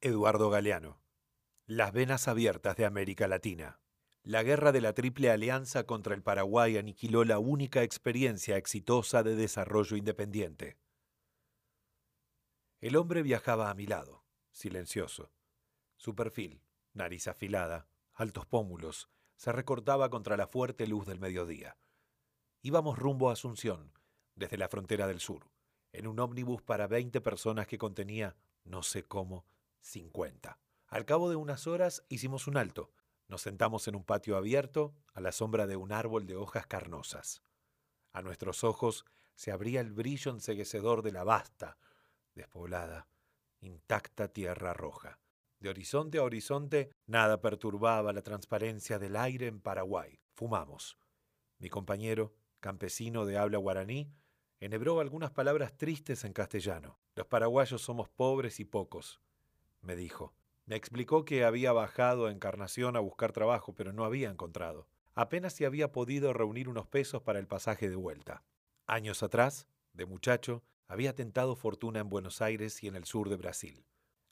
Eduardo Galeano. Las venas abiertas de América Latina. La guerra de la Triple Alianza contra el Paraguay aniquiló la única experiencia exitosa de desarrollo independiente. El hombre viajaba a mi lado, silencioso. Su perfil, nariz afilada, altos pómulos, se recortaba contra la fuerte luz del mediodía. Íbamos rumbo a Asunción, desde la frontera del sur, en un ómnibus para veinte personas que contenía, no sé cómo, 50. Al cabo de unas horas hicimos un alto. Nos sentamos en un patio abierto, a la sombra de un árbol de hojas carnosas. A nuestros ojos se abría el brillo enseguecedor de la vasta, despoblada, intacta tierra roja. De horizonte a horizonte, nada perturbaba la transparencia del aire en Paraguay. Fumamos. Mi compañero, campesino de habla guaraní, enhebró algunas palabras tristes en castellano. Los paraguayos somos pobres y pocos me dijo. Me explicó que había bajado a Encarnación a buscar trabajo, pero no había encontrado. Apenas si había podido reunir unos pesos para el pasaje de vuelta. Años atrás, de muchacho, había tentado fortuna en Buenos Aires y en el sur de Brasil.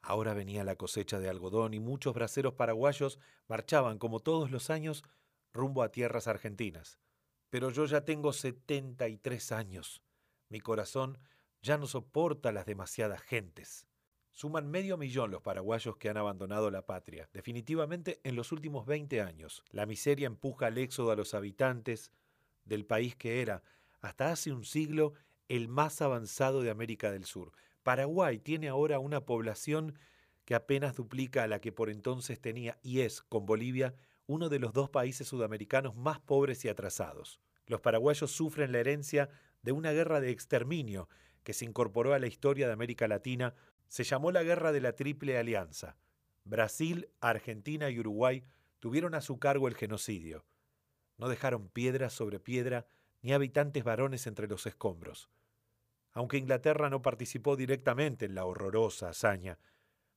Ahora venía la cosecha de algodón y muchos braceros paraguayos marchaban, como todos los años, rumbo a tierras argentinas. Pero yo ya tengo setenta y tres años. Mi corazón ya no soporta las demasiadas gentes. Suman medio millón los paraguayos que han abandonado la patria, definitivamente en los últimos 20 años. La miseria empuja al éxodo a los habitantes del país que era, hasta hace un siglo, el más avanzado de América del Sur. Paraguay tiene ahora una población que apenas duplica a la que por entonces tenía y es, con Bolivia, uno de los dos países sudamericanos más pobres y atrasados. Los paraguayos sufren la herencia de una guerra de exterminio que se incorporó a la historia de América Latina se llamó la Guerra de la Triple Alianza. Brasil, Argentina y Uruguay tuvieron a su cargo el genocidio. No dejaron piedra sobre piedra ni habitantes varones entre los escombros. Aunque Inglaterra no participó directamente en la horrorosa hazaña,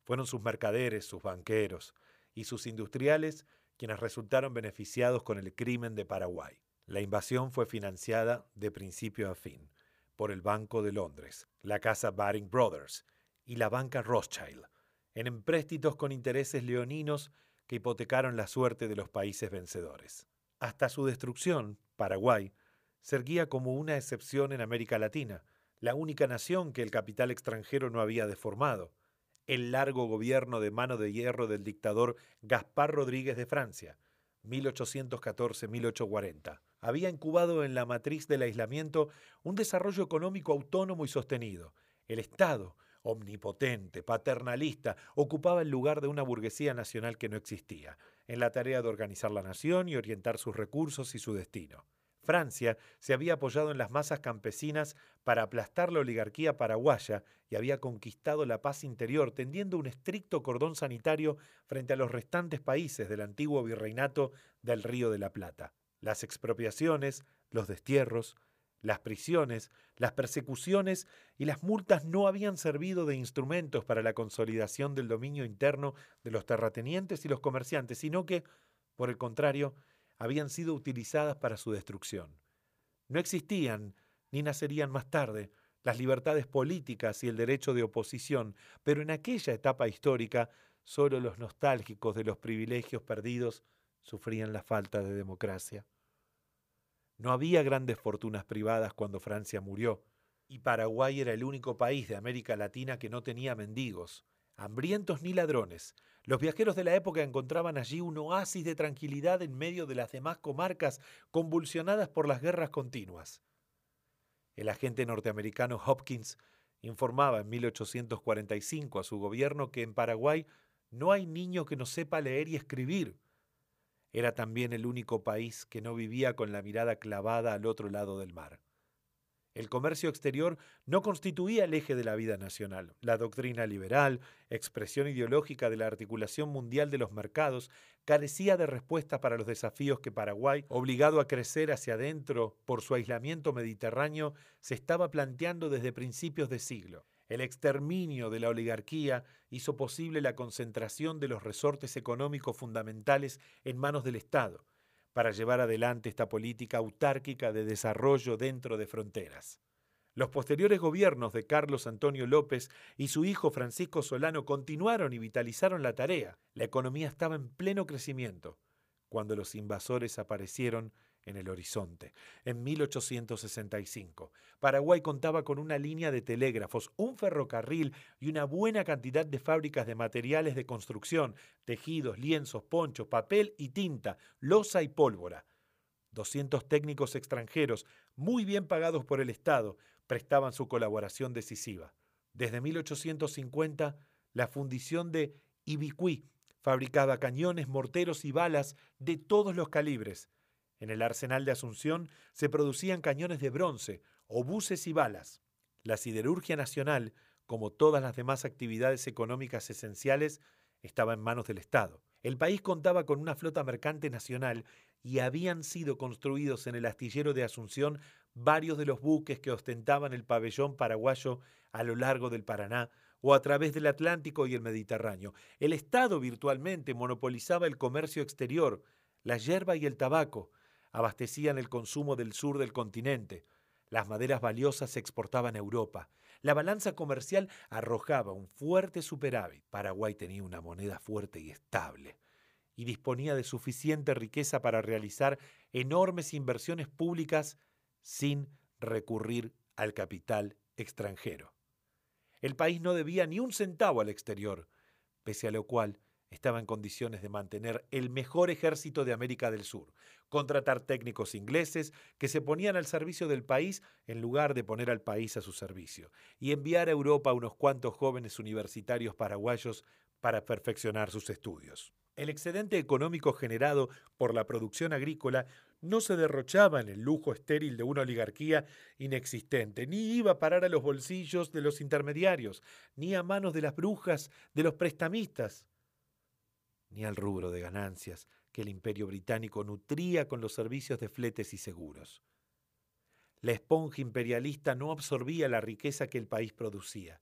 fueron sus mercaderes, sus banqueros y sus industriales quienes resultaron beneficiados con el crimen de Paraguay. La invasión fue financiada de principio a fin por el Banco de Londres, la casa Baring Brothers y la banca Rothschild, en empréstitos con intereses leoninos que hipotecaron la suerte de los países vencedores. Hasta su destrucción, Paraguay se erguía como una excepción en América Latina, la única nación que el capital extranjero no había deformado, el largo gobierno de mano de hierro del dictador Gaspar Rodríguez de Francia, 1814-1840. Había incubado en la matriz del aislamiento un desarrollo económico autónomo y sostenido. El Estado, omnipotente, paternalista, ocupaba el lugar de una burguesía nacional que no existía, en la tarea de organizar la nación y orientar sus recursos y su destino. Francia se había apoyado en las masas campesinas para aplastar la oligarquía paraguaya y había conquistado la paz interior tendiendo un estricto cordón sanitario frente a los restantes países del antiguo virreinato del Río de la Plata. Las expropiaciones, los destierros, las prisiones, las persecuciones y las multas no habían servido de instrumentos para la consolidación del dominio interno de los terratenientes y los comerciantes, sino que, por el contrario, habían sido utilizadas para su destrucción. No existían, ni nacerían más tarde, las libertades políticas y el derecho de oposición, pero en aquella etapa histórica solo los nostálgicos de los privilegios perdidos sufrían la falta de democracia. No había grandes fortunas privadas cuando Francia murió, y Paraguay era el único país de América Latina que no tenía mendigos, hambrientos ni ladrones. Los viajeros de la época encontraban allí un oasis de tranquilidad en medio de las demás comarcas convulsionadas por las guerras continuas. El agente norteamericano Hopkins informaba en 1845 a su gobierno que en Paraguay no hay niño que no sepa leer y escribir, era también el único país que no vivía con la mirada clavada al otro lado del mar. El comercio exterior no constituía el eje de la vida nacional. La doctrina liberal, expresión ideológica de la articulación mundial de los mercados, carecía de respuesta para los desafíos que Paraguay, obligado a crecer hacia adentro por su aislamiento mediterráneo, se estaba planteando desde principios de siglo. El exterminio de la oligarquía hizo posible la concentración de los resortes económicos fundamentales en manos del Estado, para llevar adelante esta política autárquica de desarrollo dentro de fronteras. Los posteriores gobiernos de Carlos Antonio López y su hijo Francisco Solano continuaron y vitalizaron la tarea. La economía estaba en pleno crecimiento cuando los invasores aparecieron en el horizonte. En 1865, Paraguay contaba con una línea de telégrafos, un ferrocarril y una buena cantidad de fábricas de materiales de construcción, tejidos, lienzos, ponchos, papel y tinta, loza y pólvora. 200 técnicos extranjeros, muy bien pagados por el Estado, prestaban su colaboración decisiva. Desde 1850, la fundición de Ibicuí fabricaba cañones, morteros y balas de todos los calibres. En el arsenal de Asunción se producían cañones de bronce, obuses y balas. La siderurgia nacional, como todas las demás actividades económicas esenciales, estaba en manos del Estado. El país contaba con una flota mercante nacional y habían sido construidos en el astillero de Asunción varios de los buques que ostentaban el pabellón paraguayo a lo largo del Paraná o a través del Atlántico y el Mediterráneo. El Estado virtualmente monopolizaba el comercio exterior, la hierba y el tabaco, abastecían el consumo del sur del continente. Las maderas valiosas se exportaban a Europa. La balanza comercial arrojaba un fuerte superávit. Paraguay tenía una moneda fuerte y estable y disponía de suficiente riqueza para realizar enormes inversiones públicas sin recurrir al capital extranjero. El país no debía ni un centavo al exterior, pese a lo cual estaba en condiciones de mantener el mejor ejército de América del Sur, contratar técnicos ingleses que se ponían al servicio del país en lugar de poner al país a su servicio, y enviar a Europa unos cuantos jóvenes universitarios paraguayos para perfeccionar sus estudios. El excedente económico generado por la producción agrícola no se derrochaba en el lujo estéril de una oligarquía inexistente, ni iba a parar a los bolsillos de los intermediarios, ni a manos de las brujas de los prestamistas ni al rubro de ganancias que el imperio británico nutría con los servicios de fletes y seguros. La esponja imperialista no absorbía la riqueza que el país producía.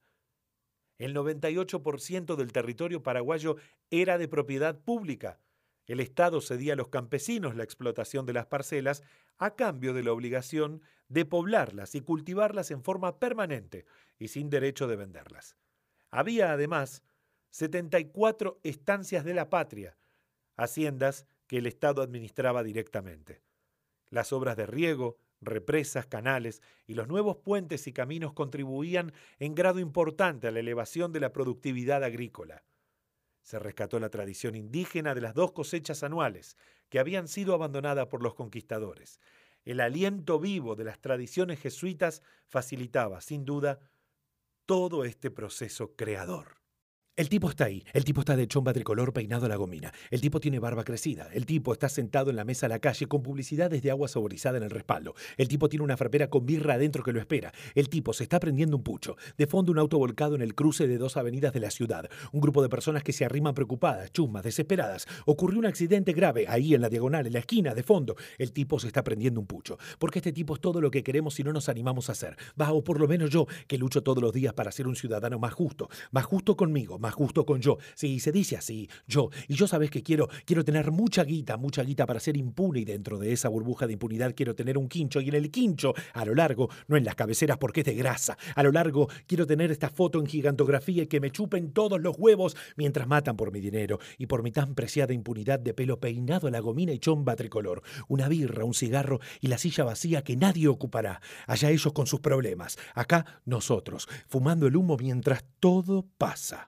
El 98% del territorio paraguayo era de propiedad pública. El Estado cedía a los campesinos la explotación de las parcelas a cambio de la obligación de poblarlas y cultivarlas en forma permanente y sin derecho de venderlas. Había además 74 estancias de la patria, haciendas que el Estado administraba directamente. Las obras de riego, represas, canales y los nuevos puentes y caminos contribuían en grado importante a la elevación de la productividad agrícola. Se rescató la tradición indígena de las dos cosechas anuales, que habían sido abandonadas por los conquistadores. El aliento vivo de las tradiciones jesuitas facilitaba, sin duda, todo este proceso creador. El tipo está ahí. El tipo está de chomba tricolor peinado a la gomina. El tipo tiene barba crecida. El tipo está sentado en la mesa a la calle con publicidades de agua saborizada en el respaldo. El tipo tiene una frapera con birra adentro que lo espera. El tipo se está prendiendo un pucho. De fondo un auto volcado en el cruce de dos avenidas de la ciudad. Un grupo de personas que se arriman preocupadas, chusmas, desesperadas. Ocurrió un accidente grave ahí en la diagonal, en la esquina, de fondo. El tipo se está prendiendo un pucho. Porque este tipo es todo lo que queremos si no nos animamos a hacer. Va, o por lo menos yo, que lucho todos los días para ser un ciudadano más justo. Más justo conmigo, más justo con yo. Sí, se dice así, yo. Y yo sabes que quiero, quiero tener mucha guita, mucha guita para ser impune y dentro de esa burbuja de impunidad quiero tener un quincho y en el quincho, a lo largo, no en las cabeceras porque es de grasa, a lo largo quiero tener esta foto en gigantografía y que me chupen todos los huevos mientras matan por mi dinero y por mi tan preciada impunidad de pelo peinado a la gomina y chomba tricolor, una birra, un cigarro y la silla vacía que nadie ocupará. Allá ellos con sus problemas, acá nosotros, fumando el humo mientras todo pasa.